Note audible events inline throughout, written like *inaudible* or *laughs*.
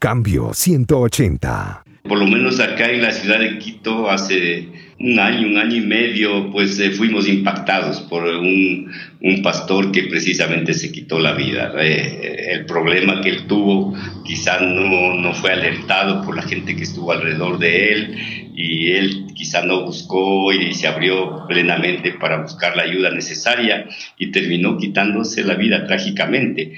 Cambio 180. Por lo menos acá en la ciudad de Quito hace un año, un año y medio, pues eh, fuimos impactados por un, un, pastor que precisamente se quitó la vida. Eh, el problema que él tuvo quizá no, no fue alertado por la gente que estuvo alrededor de él y él quizá no buscó y se abrió plenamente para buscar la ayuda necesaria y terminó quitándose la vida trágicamente.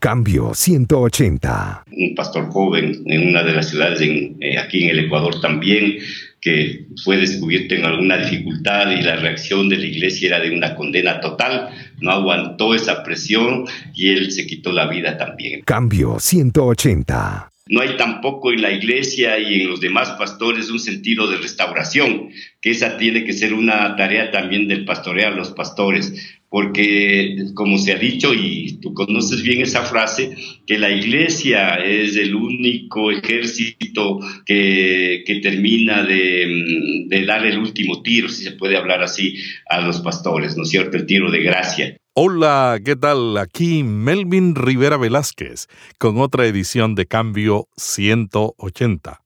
Cambio 180. Un pastor joven en una de las ciudades eh, aquí en el Ecuador también que fue descubierto en alguna dificultad y la reacción de la iglesia era de una condena total, no aguantó esa presión y él se quitó la vida también. Cambio 180. No hay tampoco en la iglesia y en los demás pastores un sentido de restauración, que esa tiene que ser una tarea también del pastorear los pastores porque como se ha dicho, y tú conoces bien esa frase, que la iglesia es el único ejército que, que termina de, de, dar el último tiro, si se puede hablar así, a los pastores, ¿no es cierto? El tiro de gracia. Hola, ¿qué tal? Aquí Melvin Rivera Velázquez con otra edición de Cambio 180.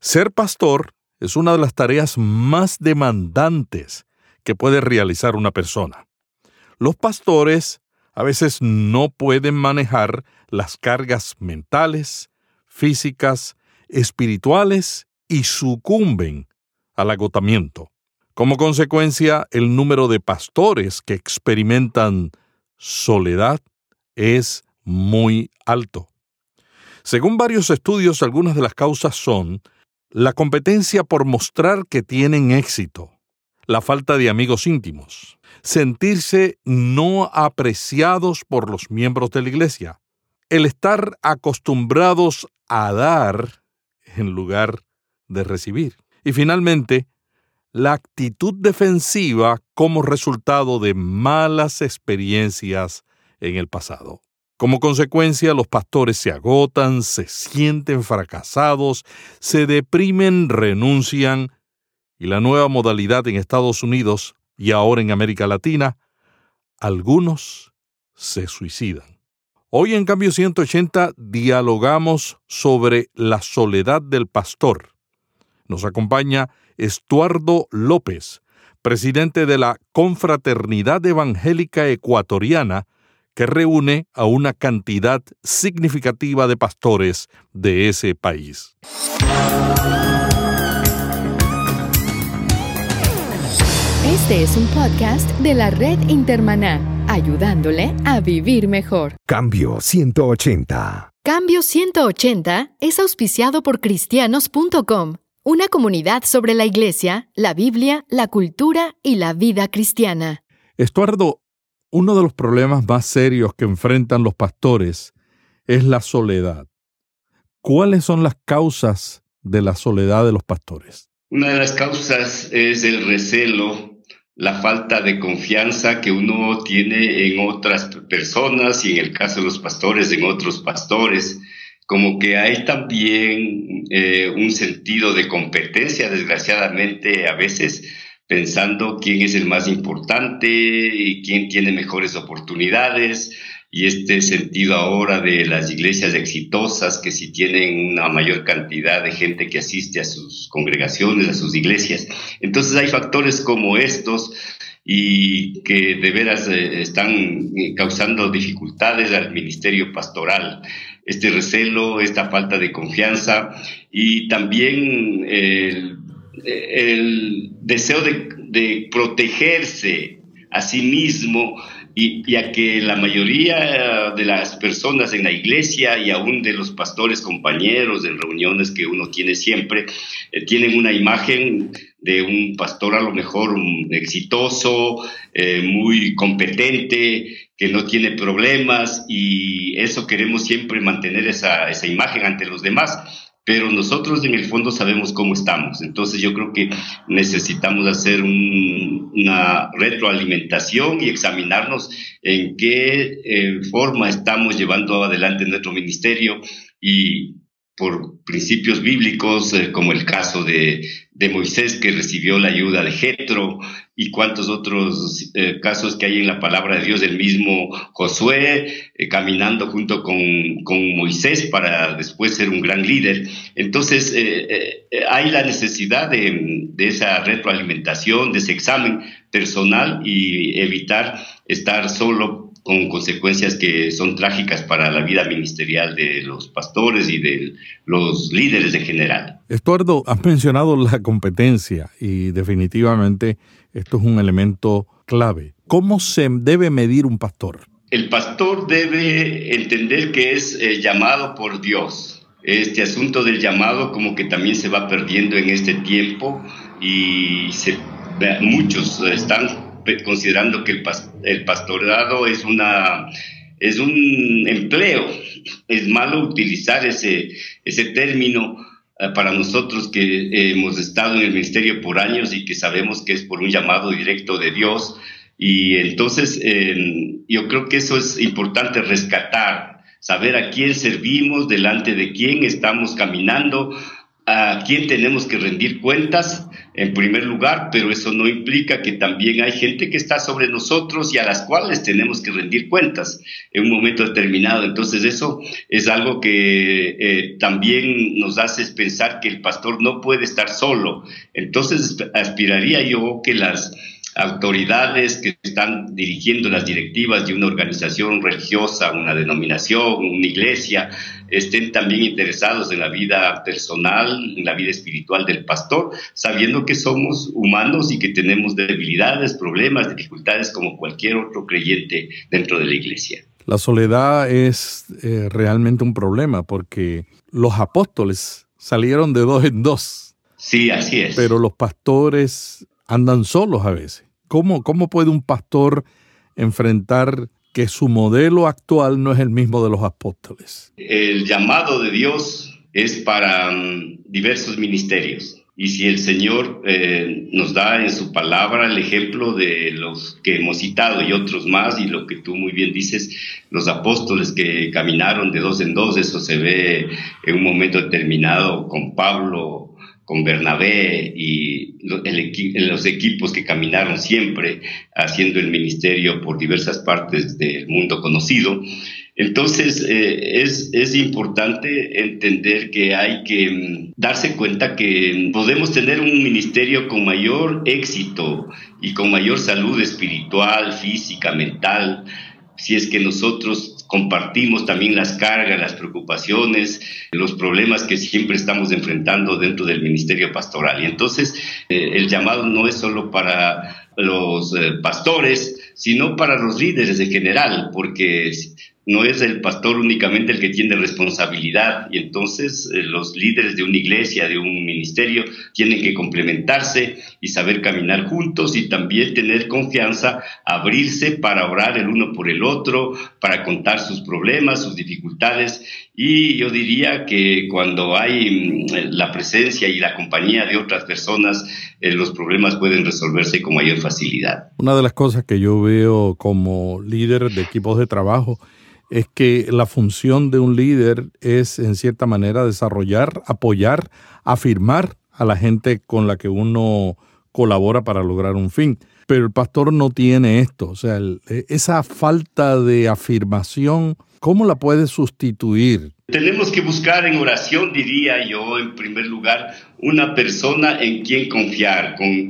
Ser pastor es una de las tareas más demandantes que puede realizar una persona. Los pastores a veces no pueden manejar las cargas mentales, físicas, espirituales y sucumben al agotamiento. Como consecuencia, el número de pastores que experimentan soledad es muy alto. Según varios estudios, algunas de las causas son la competencia por mostrar que tienen éxito, la falta de amigos íntimos, sentirse no apreciados por los miembros de la iglesia, el estar acostumbrados a dar en lugar de recibir. Y finalmente, la actitud defensiva como resultado de malas experiencias en el pasado. Como consecuencia, los pastores se agotan, se sienten fracasados, se deprimen, renuncian, y la nueva modalidad en Estados Unidos y ahora en América Latina, algunos se suicidan. Hoy en Cambio 180 dialogamos sobre la soledad del pastor. Nos acompaña Estuardo López, presidente de la Confraternidad Evangélica Ecuatoriana, que reúne a una cantidad significativa de pastores de ese país. Este es un podcast de la red Intermaná, ayudándole a vivir mejor. Cambio 180. Cambio 180 es auspiciado por cristianos.com, una comunidad sobre la iglesia, la Biblia, la cultura y la vida cristiana. Estuardo, uno de los problemas más serios que enfrentan los pastores es la soledad. ¿Cuáles son las causas de la soledad de los pastores? Una de las causas es el recelo la falta de confianza que uno tiene en otras personas y en el caso de los pastores, en otros pastores. Como que hay también eh, un sentido de competencia, desgraciadamente, a veces pensando quién es el más importante y quién tiene mejores oportunidades y este sentido ahora de las iglesias exitosas que si tienen una mayor cantidad de gente que asiste a sus congregaciones, a sus iglesias. Entonces hay factores como estos y que de veras eh, están eh, causando dificultades al ministerio pastoral. Este recelo, esta falta de confianza y también el, deseo de, de protegerse a sí mismo y, a que la mayoría de las personas en la iglesia y aún de los pastores compañeros en reuniones que uno tiene siempre, eh, tienen una imagen de un pastor a lo mejor exitoso, eh, muy competente, que no tiene problemas y eso queremos siempre mantener esa, esa imagen ante los demás pero nosotros en el fondo sabemos cómo estamos. Entonces yo creo que necesitamos hacer una retroalimentación y examinarnos en qué eh, forma estamos llevando adelante nuestro ministerio y por principios bíblicos, eh, como el caso de, Moisés que recibió la ayuda de Jetro y cuántos otros eh, casos que hay en la palabra de Dios, el mismo Josué eh, caminando junto con, con, Moisés para después ser un gran líder. Entonces, hay la necesidad de, de esa retroalimentación, de ese examen personal y evitar estar solo con consecuencias que son trágicas para la vida ministerial de los pastores y de los líderes en general. Estuardo, has mencionado la competencia y definitivamente esto es un elemento clave. ¿Cómo se debe medir un pastor? El pastor debe entender que es eh, llamado por Dios. Este asunto del llamado como que también se va perdiendo en este tiempo y se, muchos están considerando que el, pastorado es, una, es un empleo. Es malo utilizar ese, ese término eh, para nosotros que hemos estado en el ministerio por años y que sabemos que es por un llamado directo de Dios. Y entonces em, yo creo que eso es importante rescatar, saber a quién servimos, delante de quién estamos caminando, a quién tenemos que rendir cuentas en primer lugar, pero eso no implica que también hay gente que está sobre nosotros y a las cuales tenemos que rendir cuentas en un momento determinado. Entonces eso es algo que eh, también nos hace pensar que el pastor no puede estar solo. Entonces aspiraría yo que las autoridades que están dirigiendo las directivas de una organización religiosa, una denominación, una iglesia, estén también interesados en la vida personal, en la vida espiritual del pastor, sabiendo que somos humanos y que tenemos debilidades, problemas, dificultades como cualquier otro creyente dentro de la iglesia. La soledad es eh, realmente un problema porque los apóstoles salieron de dos en dos. Sí, así es. Pero los pastores andan solos a veces. ¿Cómo, cómo puede un pastor enfrentar que su modelo actual no es el mismo de los apóstoles? El llamado de Dios es para mm, diversos ministerios. Y si el Señor eh, nos da en su palabra el ejemplo de los que hemos citado y otros más, y lo que tú muy bien dices, los apóstoles que caminaron de dos en dos, eso se ve en un momento determinado con Pablo, con Bernabé y los equipos que caminaron siempre haciendo el ministerio por diversas partes del mundo conocido. Entonces, eh, es, es, importante entender que hay que mm, darse cuenta que podemos tener un ministerio con mayor éxito y con mayor salud espiritual, física, mental, si es que nosotros compartimos también las cargas, las preocupaciones, los problemas que siempre estamos enfrentando dentro del ministerio pastoral. Y entonces eh, el llamado no es solo para los eh, pastores, sino para los líderes en general, porque no es el pastor únicamente el que tiene responsabilidad y entonces eh, los líderes de una iglesia, de un ministerio, tienen que complementarse y saber caminar juntos y también tener confianza, abrirse para orar el uno por el otro, para contar sus problemas, sus dificultades y yo diría que cuando hay mm, la presencia y la compañía de otras personas, eh, los problemas pueden resolverse con mayor facilidad. Una de las cosas que yo veo como líder de equipos de trabajo es que la función de un líder es en cierta manera desarrollar, apoyar, afirmar a la gente con la que uno colabora para lograr un fin. Pero el pastor no tiene esto, o sea, e, esa falta de afirmación, ¿cómo la puede sustituir? Tenemos que buscar en oración, diría yo, en primer lugar, una persona en quien confiar, con,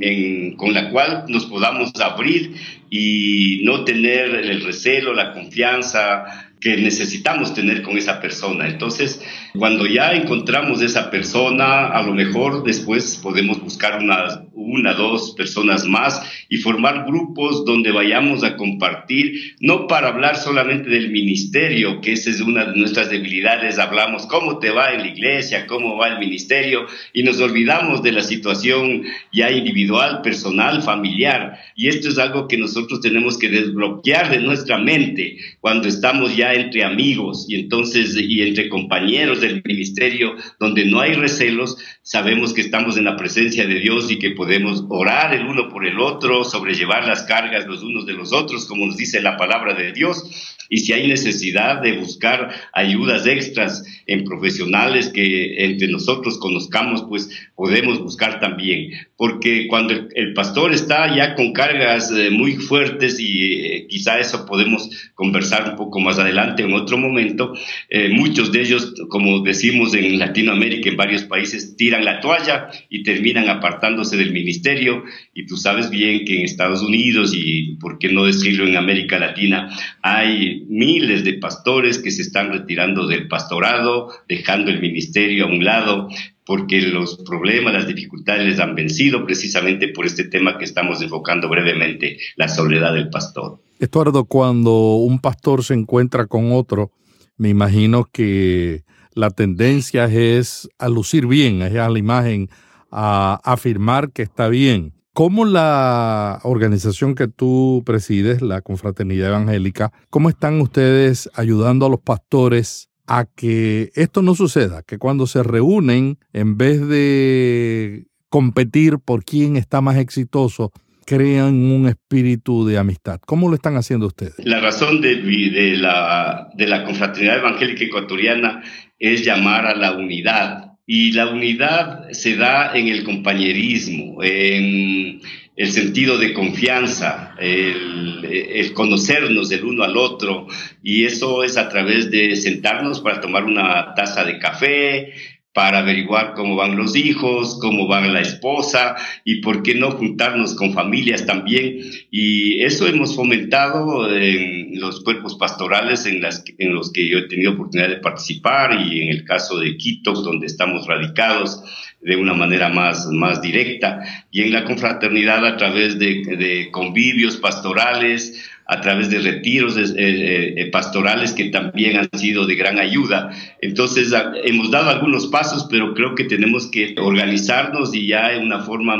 con la cual nos podamos abrir y no tener el recelo, la confianza, que necesitamos tener con esa persona. Entonces, cuando ya encontramos esa persona, a lo mejor después podemos buscar unas una, dos personas más y formar grupos donde vayamos a compartir, no para hablar solamente del ministerio, que esa es una de nuestras debilidades, hablamos cómo te va en la iglesia, cómo va el ministerio y nos olvidamos de la situación ya individual, personal, familiar. Y esto es algo que nosotros tenemos que desbloquear de nuestra mente cuando estamos ya entre amigos y entonces y entre compañeros del ministerio donde no hay recelos, sabemos que estamos en la presencia de Dios y que podemos orar el uno por el otro, sobrellevar las cargas los unos de los otros, como nos dice la palabra de Dios. Y si hay necesidad de buscar ayudas extras en profesionales que entre nosotros conozcamos, pues podemos buscar también. Porque cuando el, pastor está ya con cargas eh, muy fuertes y eh, quizá eso podemos conversar un poco más adelante en otro momento, eh, muchos de ellos, como decimos en Latinoamérica, en varios países, tiran la toalla y terminan apartándose del ministerio. Y tú sabes bien que en Estados Unidos y, por qué no decirlo, en América Latina, hay miles de pastores que se están retirando del pastorado, dejando el ministerio a un lado, porque los problemas, las dificultades les han vencido precisamente por este tema que estamos enfocando brevemente, la soledad del pastor. Estuardo, cuando un pastor se encuentra con otro, me imagino que la tendencia es a lucir bien, es a la imagen, a afirmar que está bien. ¿Cómo la organización que tú presides, la Confraternidad Evangélica, cómo están ustedes ayudando a los pastores a que esto no suceda? Que cuando se reúnen, en vez de competir por quién está más exitoso, crean un espíritu de amistad. ¿Cómo lo están haciendo ustedes? La razón de, la, la Confraternidad Evangélica Ecuatoriana es llamar a la unidad y la unidad se da en el compañerismo, en el sentido de confianza, el, conocernos del uno al otro, y eso es a través de sentarnos para tomar una taza de café, para averiguar cómo van los hijos, cómo va la esposa y por qué no juntarnos con familias también. Y eso hemos fomentado en los cuerpos pastorales en, las, en los que yo he tenido oportunidad de participar y en el caso de Quito, donde estamos radicados de una manera más, más directa, y en la confraternidad a través de, de convivios pastorales, a través de retiros eh, eh, eh, pastorales que también han sido de gran ayuda. Entonces, hemos dado algunos pasos, pero creo que tenemos que organizarnos y ya en una forma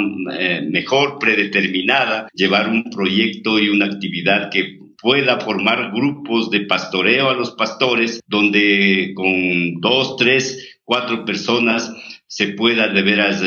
mejor, predeterminada, llevar un proyecto y una actividad que pueda formar grupos de pastoreo a los pastores, donde con dos, tres, cuatro personas se pueda de veras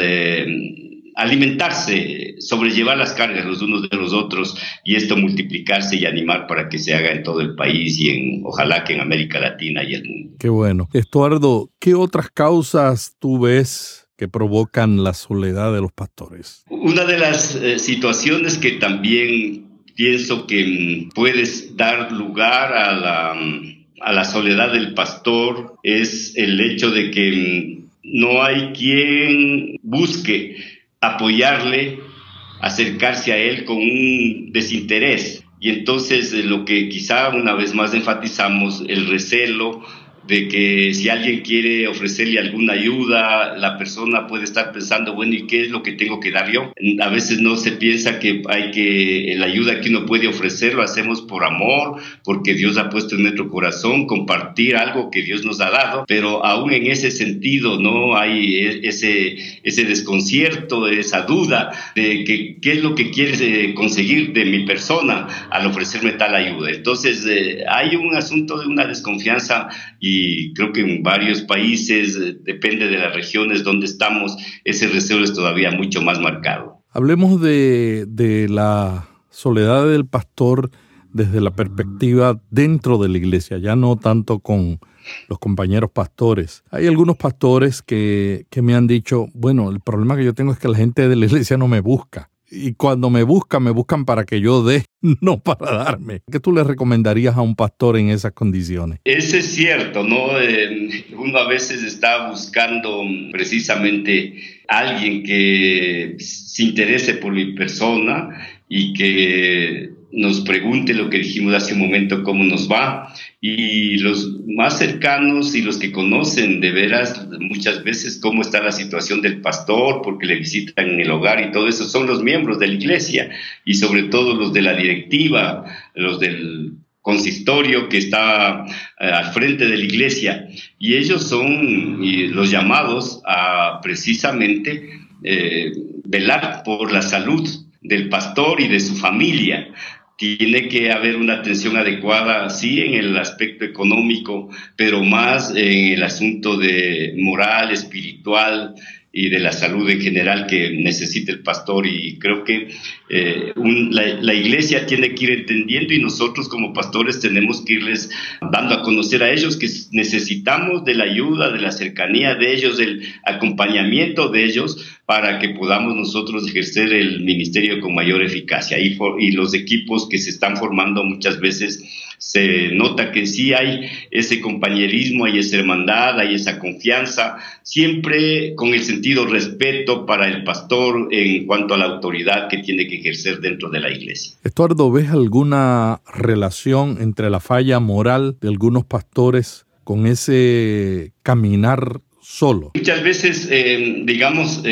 alimentarse, sobrellevar las cargas los unos de los otros y esto multiplicarse y animar para que se haga en todo el país y en ojalá que en América Latina y el mundo. Qué bueno. Estuardo, ¿qué otras causas tú ves que provocan la soledad de los pastores? Una de las eh, situaciones que también pienso que mm, puedes dar lugar a la, mm, a la soledad del pastor es el hecho de que mm, no hay quien busque apoyarle, acercarse a él con un desinterés. Y entonces eh, lo que quizá una vez más enfatizamos, el recelo, de que si alguien quiere ofrecerle alguna ayuda, la persona puede estar pensando, bueno, ¿y qué es lo que tengo que dar yo? A veces no se piensa que hay que, la ayuda que uno puede ofrecer lo hacemos por amor, porque Dios ha puesto en nuestro corazón compartir algo que Dios nos ha dado, pero aún en ese sentido no hay e, ese, ese desconcierto, esa duda de que, qué es lo que quieres eh, conseguir de mi persona al ofrecerme tal ayuda. Entonces, eh, hay un asunto de una desconfianza y y creo que en varios países, eh, depende de las regiones donde estamos, ese deseo es todavía mucho más marcado. Hablemos de, de la soledad del pastor desde la perspectiva dentro de la iglesia, ya no tanto con los compañeros pastores. Hay algunos pastores que, que, me han dicho, bueno, el problema que yo tengo es que la gente de la iglesia no me busca y cuando me buscan, me buscan para que yo dé, *laughs* no para darme. ¿Qué tú le recomendarías a un pastor en esas condiciones? Eso es cierto, ¿no? Eh, uno a veces está buscando precisamente alguien que se interese por mi persona y que nos pregunte lo que dijimos hace un momento, cómo nos va. Y los más cercanos y los que conocen de veras muchas veces cómo está la situación del pastor, porque le visitan en el hogar y todo eso, son los miembros de la iglesia y sobre todo los de la directiva, los del consistorio que está eh, al frente de la iglesia. Y ellos son los llamados a precisamente eh, velar por la salud del pastor y de su familia, tiene que haber una atención adecuada, sí, en el aspecto económico, pero más en el asunto de moral, espiritual, y de la salud en general que necesita el pastor. Y creo que eh, la, iglesia tiene que ir entendiendo y nosotros como pastores tenemos que irles dando a conocer a ellos que necesitamos de la ayuda, de la cercanía de ellos, del acompañamiento de ellos para que podamos nosotros ejercer el ministerio con mayor eficacia. Y, y los equipos que se están formando muchas veces se nota que sí hay ese compañerismo, hay esa hermandad, hay esa confianza, siempre con el sentido respeto para el pastor en cuanto a la autoridad que tiene que ejercer dentro de la iglesia. Estuardo, ¿ves alguna relación entre la falla moral de algunos pastores con ese caminar solo? Muchas veces, eh, digamos,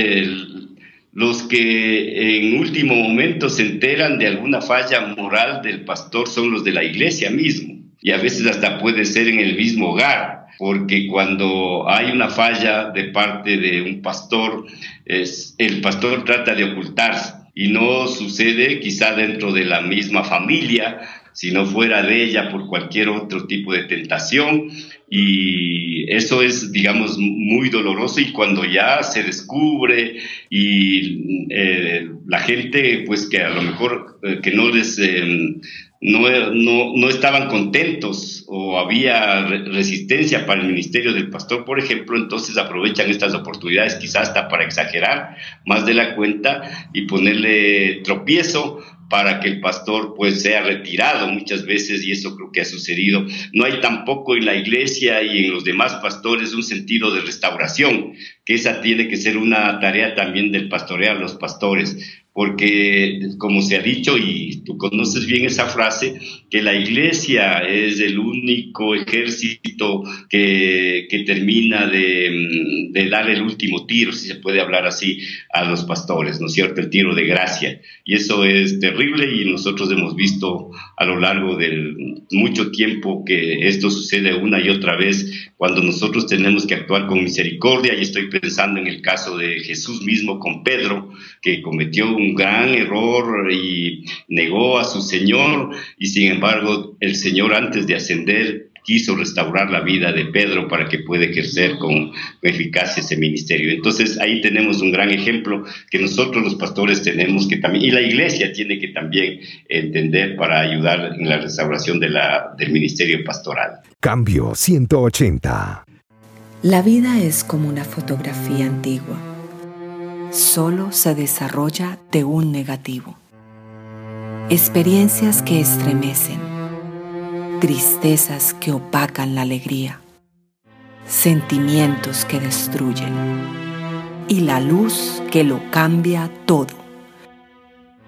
los que en último momento se enteran de alguna falla moral del pastor son los de la iglesia mismo. Y a veces hasta puede ser en el mismo hogar, porque cuando hay una falla de parte de un pastor, el pastor trata de ocultarse. Y no sucede quizá dentro de la misma familia, sino fuera de ella por cualquier otro tipo de tentación. Y eso es, digamos, muy doloroso y cuando ya se descubre y eh, la gente, pues que a lo mejor eh, que no les... Eh, no, no, no, estaban contentos o había resistencia para el ministerio del pastor, por ejemplo, entonces aprovechan estas oportunidades quizás hasta para exagerar más de la cuenta y ponerle tropiezo para que el pastor pues sea retirado muchas veces y eso creo que ha sucedido. No hay tampoco en la iglesia y en los demás pastores un sentido de restauración, que esa tiene que ser una tarea también del pastorear los pastores porque como se ha dicho, y tú conoces bien esa frase, que la iglesia es el único ejército que, que termina de, de, dar el último tiro, si se puede hablar así, a los pastores, ¿no es cierto? El tiro de gracia. Y eso es terrible y nosotros hemos visto a lo largo del mucho tiempo que esto sucede una y otra vez cuando nosotros tenemos que actuar con misericordia. Y estoy pensando en el caso de Jesús mismo con Pedro, que cometió un gran error y negó a su Señor y sin embargo el Señor antes de ascender quiso restaurar la vida de Pedro para que pueda ejercer con eficacia ese ministerio. Entonces ahí tenemos un gran ejemplo que nosotros los pastores tenemos que también, y la iglesia tiene que también entender para ayudar en la restauración de la, del ministerio pastoral. Cambio 180. La vida es como una fotografía antigua solo se desarrolla de un negativo. Experiencias que estremecen, tristezas que opacan la alegría, sentimientos que destruyen y la luz que lo cambia todo.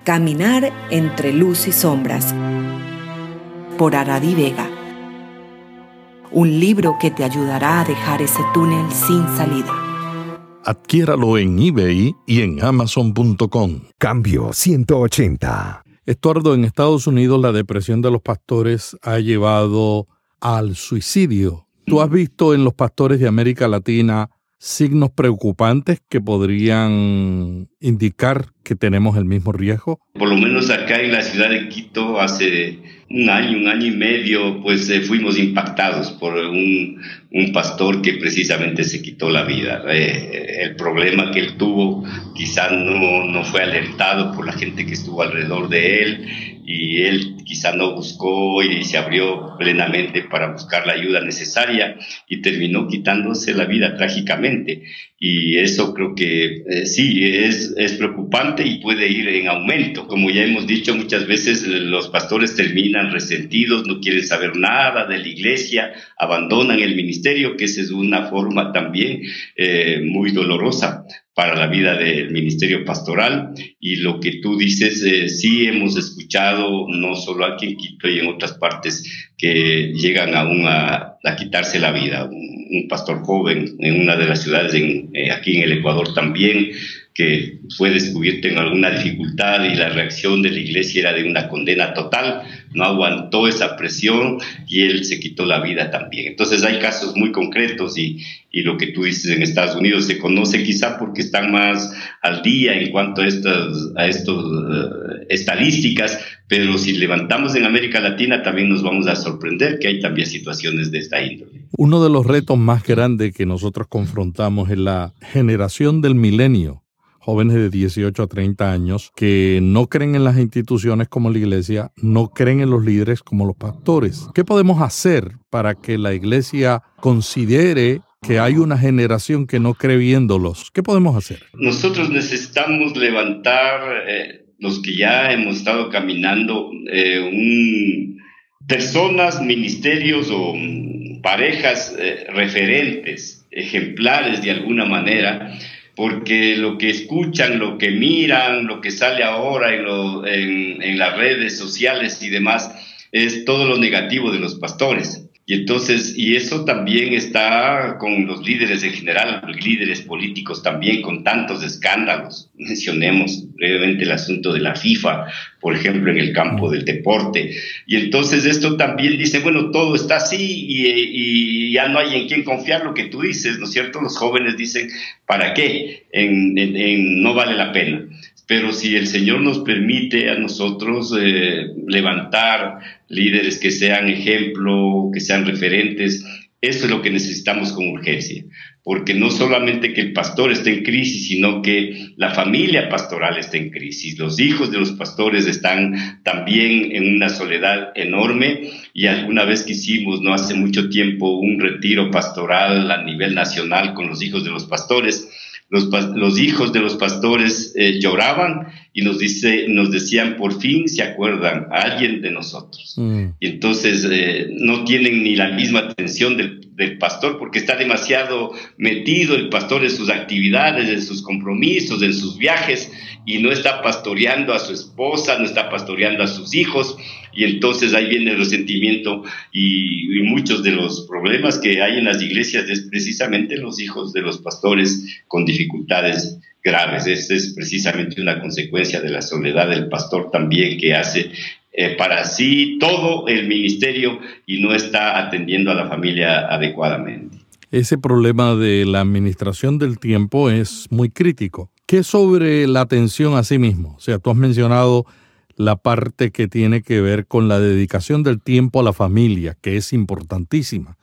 Caminar entre luz y sombras por Aradi Vega. Un libro que te ayudará a dejar ese túnel sin salida. Adquiéralo en eBay y en amazon.com. Cambio 180. Estuardo, en Estados Unidos la depresión de los pastores ha llevado al suicidio. ¿Tú has visto en los pastores de América Latina signos preocupantes que podrían indicar que tenemos el mismo riesgo? Por lo menos acá en la ciudad de Quito hace un año, un año y medio, pues eh, fuimos impactados por un, un, pastor que precisamente se quitó la vida. Eh, el problema que él tuvo quizá no, no fue alertado por la gente que estuvo alrededor de él y él quizá no buscó y se abrió plenamente para buscar la ayuda necesaria y terminó quitándose la vida trágicamente. Y eso creo que eh, sí, es, es preocupante y puede ir en aumento. Como ya hemos dicho muchas veces, los pastores terminan resentidos, no quieren saber nada de la iglesia, abandonan el ministerio, que esa es una forma también eh, muy dolorosa para la vida del ministerio pastoral y lo que tú dices, eh, sí hemos escuchado, no solo aquí en Quito y en otras partes, que llegan a, a quitarse la vida. Un, pastor joven en una de las ciudades en, eh, aquí en el Ecuador también que fue descubierto en alguna dificultad y la reacción de la iglesia era de una condena total, no aguantó esa presión y él se quitó la vida también. Entonces hay casos muy concretos y, y lo que tú dices en Estados Unidos se conoce quizá porque están más al día en cuanto a estas a estos, eh, estadísticas, pero si levantamos en América Latina también nos vamos a sorprender que hay también situaciones de esta índole. Uno de los retos más grandes que nosotros confrontamos es la generación del milenio jóvenes de 18 a 30 años que no creen en las instituciones como la iglesia, no creen en los líderes como los pastores. ¿Qué podemos hacer para que la iglesia considere que hay una generación que no cree viéndolos? ¿Qué podemos hacer? Nosotros necesitamos levantar, eh, los que ya hemos estado caminando, eh, un, personas, ministerios o mm, parejas eh, referentes, ejemplares de alguna manera, porque lo que escuchan, lo que miran, lo que sale ahora en, en, las redes sociales y demás, es todo lo negativo de los pastores. Y entonces, y eso también está con los líderes en general, líderes políticos también, con tantos escándalos. *laughs* Mencionemos brevemente el asunto de la FIFA, por ejemplo, en el campo del deporte. Y entonces esto también dice, bueno, todo está así y, ya no hay en quién confiar lo que tú dices, ¿no es cierto? Los jóvenes dicen, ¿para qué? en, no vale la pena pero si el Señor nos permite a nosotros eh, levantar líderes que sean ejemplo, que sean referentes, eso es lo que necesitamos con urgencia, porque no solamente que el pastor esté en crisis, sino que la familia pastoral está en crisis. Los hijos de los pastores están también en una soledad enorme y alguna vez que hicimos, no hace mucho tiempo, un retiro pastoral a nivel nacional con los hijos de los pastores los, hijos de los pastores eh, lloraban y nos, dice, nos decían, por fin se acuerdan a alguien de nosotros. Mm. Y entonces eh, no tienen ni la misma atención del, del, pastor porque está demasiado metido el pastor en sus actividades, en sus compromisos, en sus viajes y no está pastoreando a su esposa, no está pastoreando a sus hijos y entonces ahí viene el resentimiento y, muchos de los problemas que hay en las iglesias es precisamente los hijos de los pastores con dificultades graves. Esta es precisamente una consecuencia de la soledad del pastor también que hace eh, para sí todo el ministerio y no está atendiendo a la familia adecuadamente. Ese problema de la administración del tiempo es muy crítico. ¿Qué sobre la atención a sí mismo? O sea, tú has mencionado la parte que tiene que ver con la dedicación del tiempo a la familia, que es importantísima.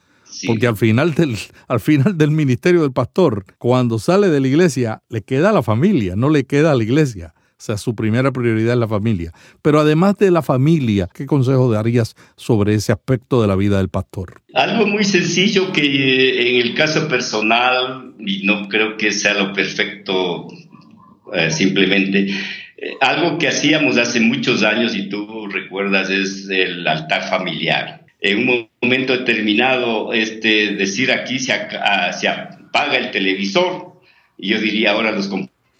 Porque al final, del, al final del ministerio del pastor, cuando sale de la iglesia, le queda a la familia, no le queda a la iglesia. O sea, su primera prioridad es la familia. Pero además de la familia, ¿qué consejo darías sobre ese aspecto de la vida del pastor? Algo muy sencillo que eh, en el caso personal, y no creo que sea lo perfecto eh, simplemente, eh, algo que hacíamos hace muchos años, y tú recuerdas, es el altar familiar. En un momento determinado, este, decir aquí se, se apaga el televisor, y yo diría ahora los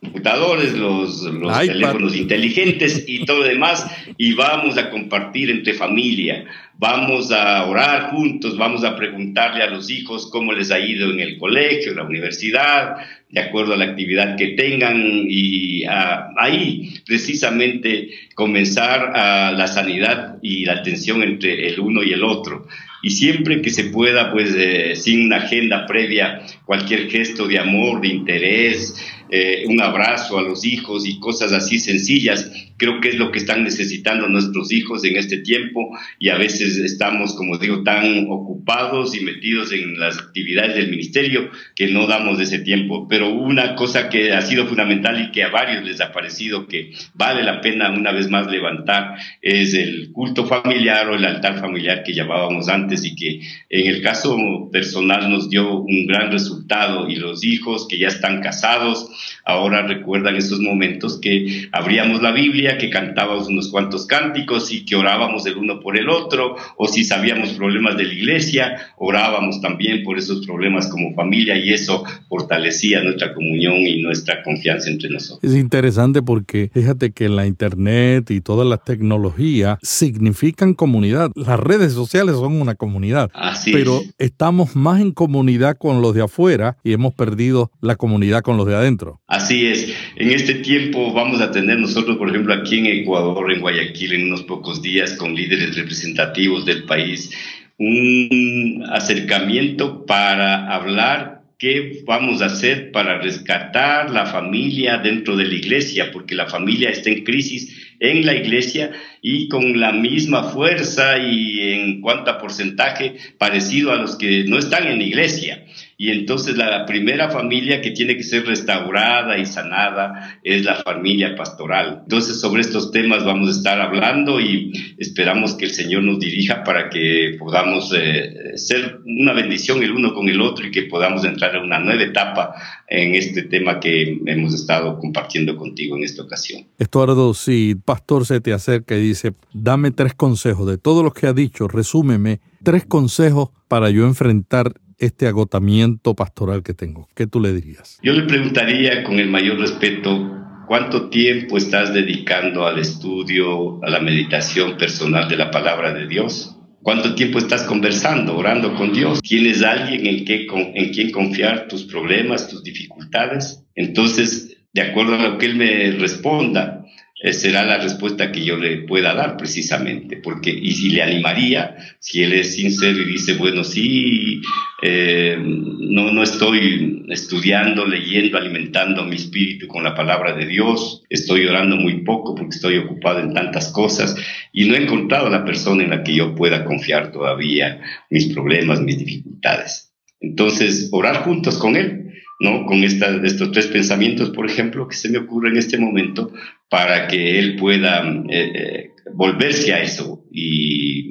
computadores, los, los teléfonos inteligentes y todo lo demás, y vamos a compartir entre familia, vamos a orar juntos, vamos a preguntarle a los hijos cómo les ha ido en el colegio, en la universidad, de acuerdo a la actividad que tengan y ah, ahí precisamente comenzar a la sanidad y la atención entre el uno y el otro. Y siempre que se pueda, pues eh, sin una agenda previa, cualquier gesto de amor, de interés, eh, un abrazo a los hijos y cosas así sencillas, creo que es lo que están necesitando nuestros hijos en este tiempo y a veces estamos, como digo, tan ocupados y metidos en las actividades del ministerio que no damos ese tiempo. Pero una cosa que ha sido fundamental y que a varios les ha parecido que vale la pena una vez más levantar es el culto familiar o el altar familiar que llamábamos antes y que en el caso personal nos dio un gran resultado y los hijos que ya están casados, ahora recuerdan esos momentos que abríamos la Biblia, que cantábamos unos cuantos cánticos y que orábamos el uno por el otro, o si sabíamos problemas de la iglesia, orábamos también por esos problemas como familia y eso fortalecía nuestra comunión y nuestra confianza entre nosotros. Es interesante porque fíjate que la internet y toda la tecnología significan comunidad. Las redes sociales son una comunidad, Así pero estamos más en comunidad con los de afuera y hemos perdido la comunidad con los de adentro. Así es. En este tiempo vamos a tener nosotros, por ejemplo, aquí en Ecuador, en Guayaquil, en unos pocos días, con líderes representativos del país, un acercamiento para hablar qué vamos a hacer para rescatar la familia dentro de la iglesia, porque la familia está en crisis en la iglesia y con la misma fuerza y en cuanto a porcentaje parecido a los que no están en la iglesia. Y entonces la primera familia que tiene que ser restaurada y sanada es la familia pastoral. Entonces sobre estos temas vamos a estar hablando y esperamos que el Señor nos dirija para que podamos eh, ser una bendición el uno con el otro y que podamos entrar a una nueva etapa en este tema que hemos estado compartiendo contigo en esta ocasión. Estuardo, si pastor se te acerca y dice, dame tres consejos de todo lo que ha dicho, resúmeme tres consejos para yo enfrentar este agotamiento pastoral que tengo? ¿Qué tú le dirías? Yo le preguntaría con el mayor respeto, ¿cuánto tiempo estás dedicando al estudio, a la meditación personal de la palabra de Dios? ¿Cuánto tiempo estás conversando, orando con Dios? ¿Tienes alguien en, en quien confiar tus problemas, tus dificultades? Entonces, de acuerdo a lo que Él me responda, será la respuesta que yo le pueda dar precisamente, porque y si le animaría, si él es sincero y dice, bueno, sí, eh, no, no estoy estudiando, leyendo, alimentando mi espíritu con la palabra de Dios, estoy orando muy poco porque estoy ocupado en tantas cosas y no he encontrado la persona en la que yo pueda confiar todavía mis problemas, mis dificultades. Entonces, orar juntos con él ¿no? Con estos tres pensamientos, por ejemplo, que se me ocurre en este momento, para que él pueda eh, eh, volverse a eso y,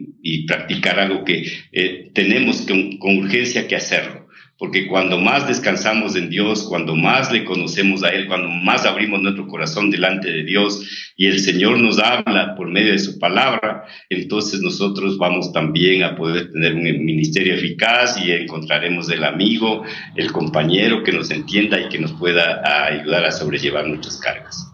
practicar algo que eh, tenemos con urgencia que hacerlo porque cuando más descansamos en Dios, cuando más le conocemos a Él, cuando más abrimos nuestro corazón delante de Dios y el Señor nos habla por medio de su palabra, entonces nosotros vamos también a poder tener un ministerio eficaz y encontraremos el amigo, el compañero que nos entienda y que nos pueda ayudar a sobrellevar nuestras cargas.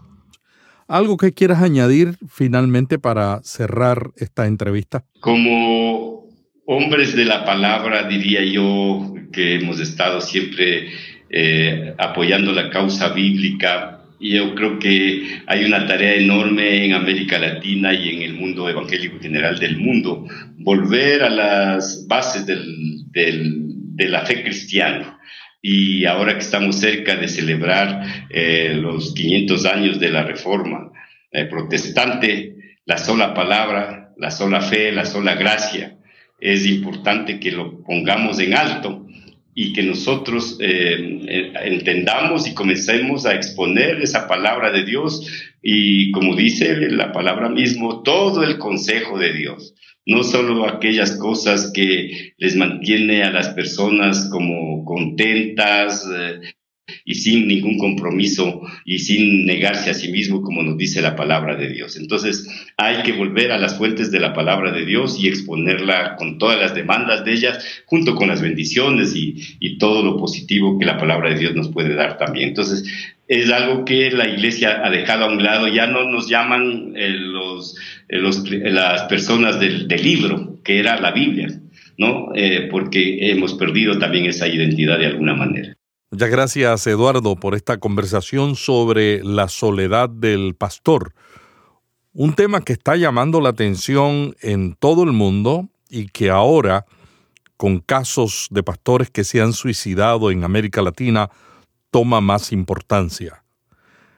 ¿Algo que quieras añadir finalmente para cerrar esta entrevista? Como hombres de la palabra, diría yo, que hemos estado siempre eh, apoyando la causa bíblica. Y yo creo que hay una tarea enorme en América Latina y en el mundo evangélico general del mundo, volver a las bases del, de la fe cristiana. Y ahora que estamos cerca de celebrar eh, los 500 años de la Reforma eh, protestante, la sola palabra, la sola fe, la sola gracia, es importante que lo pongamos en alto y que nosotros eh, eh, entendamos y comencemos a exponer esa palabra de Dios. Y como dice la palabra mismo, todo el consejo de Dios, no solo aquellas cosas que les mantiene a las personas como contentas, eh, y sin ningún compromiso y sin negarse a sí mismo, como nos dice la palabra de Dios. Entonces hay que volver a las fuentes de la palabra de Dios y exponerla con todas las demandas de ellas, junto con las bendiciones y, todo lo positivo que la palabra de Dios nos puede dar también. Entonces es algo que la iglesia ha dejado a un lado, ya no nos llaman eh, eh, eh, las personas del, libro, que era la Biblia. ¿no? porque hemos perdido también esa identidad de alguna manera. Muchas gracias, Eduardo, por esta conversación sobre la soledad del pastor. Un tema que está llamando la atención en todo el mundo y que ahora, con casos de pastores que se han suicidado en América Latina, toma más importancia.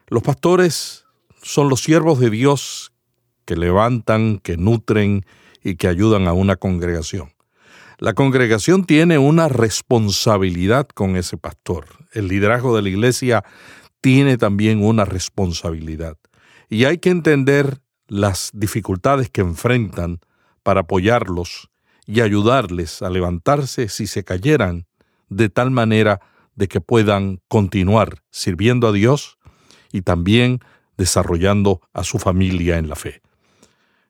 Los pastores son los siervos de Dios que levantan, que nutren y que ayudan a una congregación. La congregación tiene una responsabilidad con ese pastor. El liderazgo de la iglesia tiene también una responsabilidad. Y hay que entender las dificultades que enfrentan para apoyarlos y ayudarles a levantarse si se cayeran, de tal manera de que puedan continuar sirviendo a Dios y también desarrollando a su familia en la fe.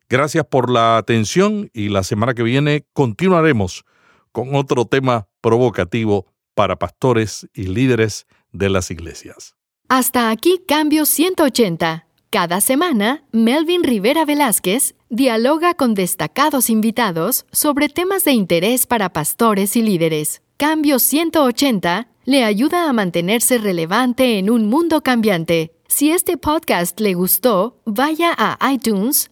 Gracias por la atención y la semana que viene continuaremos con otro tema provocativo para pastores y líderes de las iglesias. Hasta aquí Cambio 180. Cada semana, Melvin Rivera Velázquez dialoga con destacados invitados sobre temas de interés para pastores y líderes. Cambio 180 le ayuda a mantenerse relevante en un mundo cambiante. Si este podcast le gustó, vaya a iTunes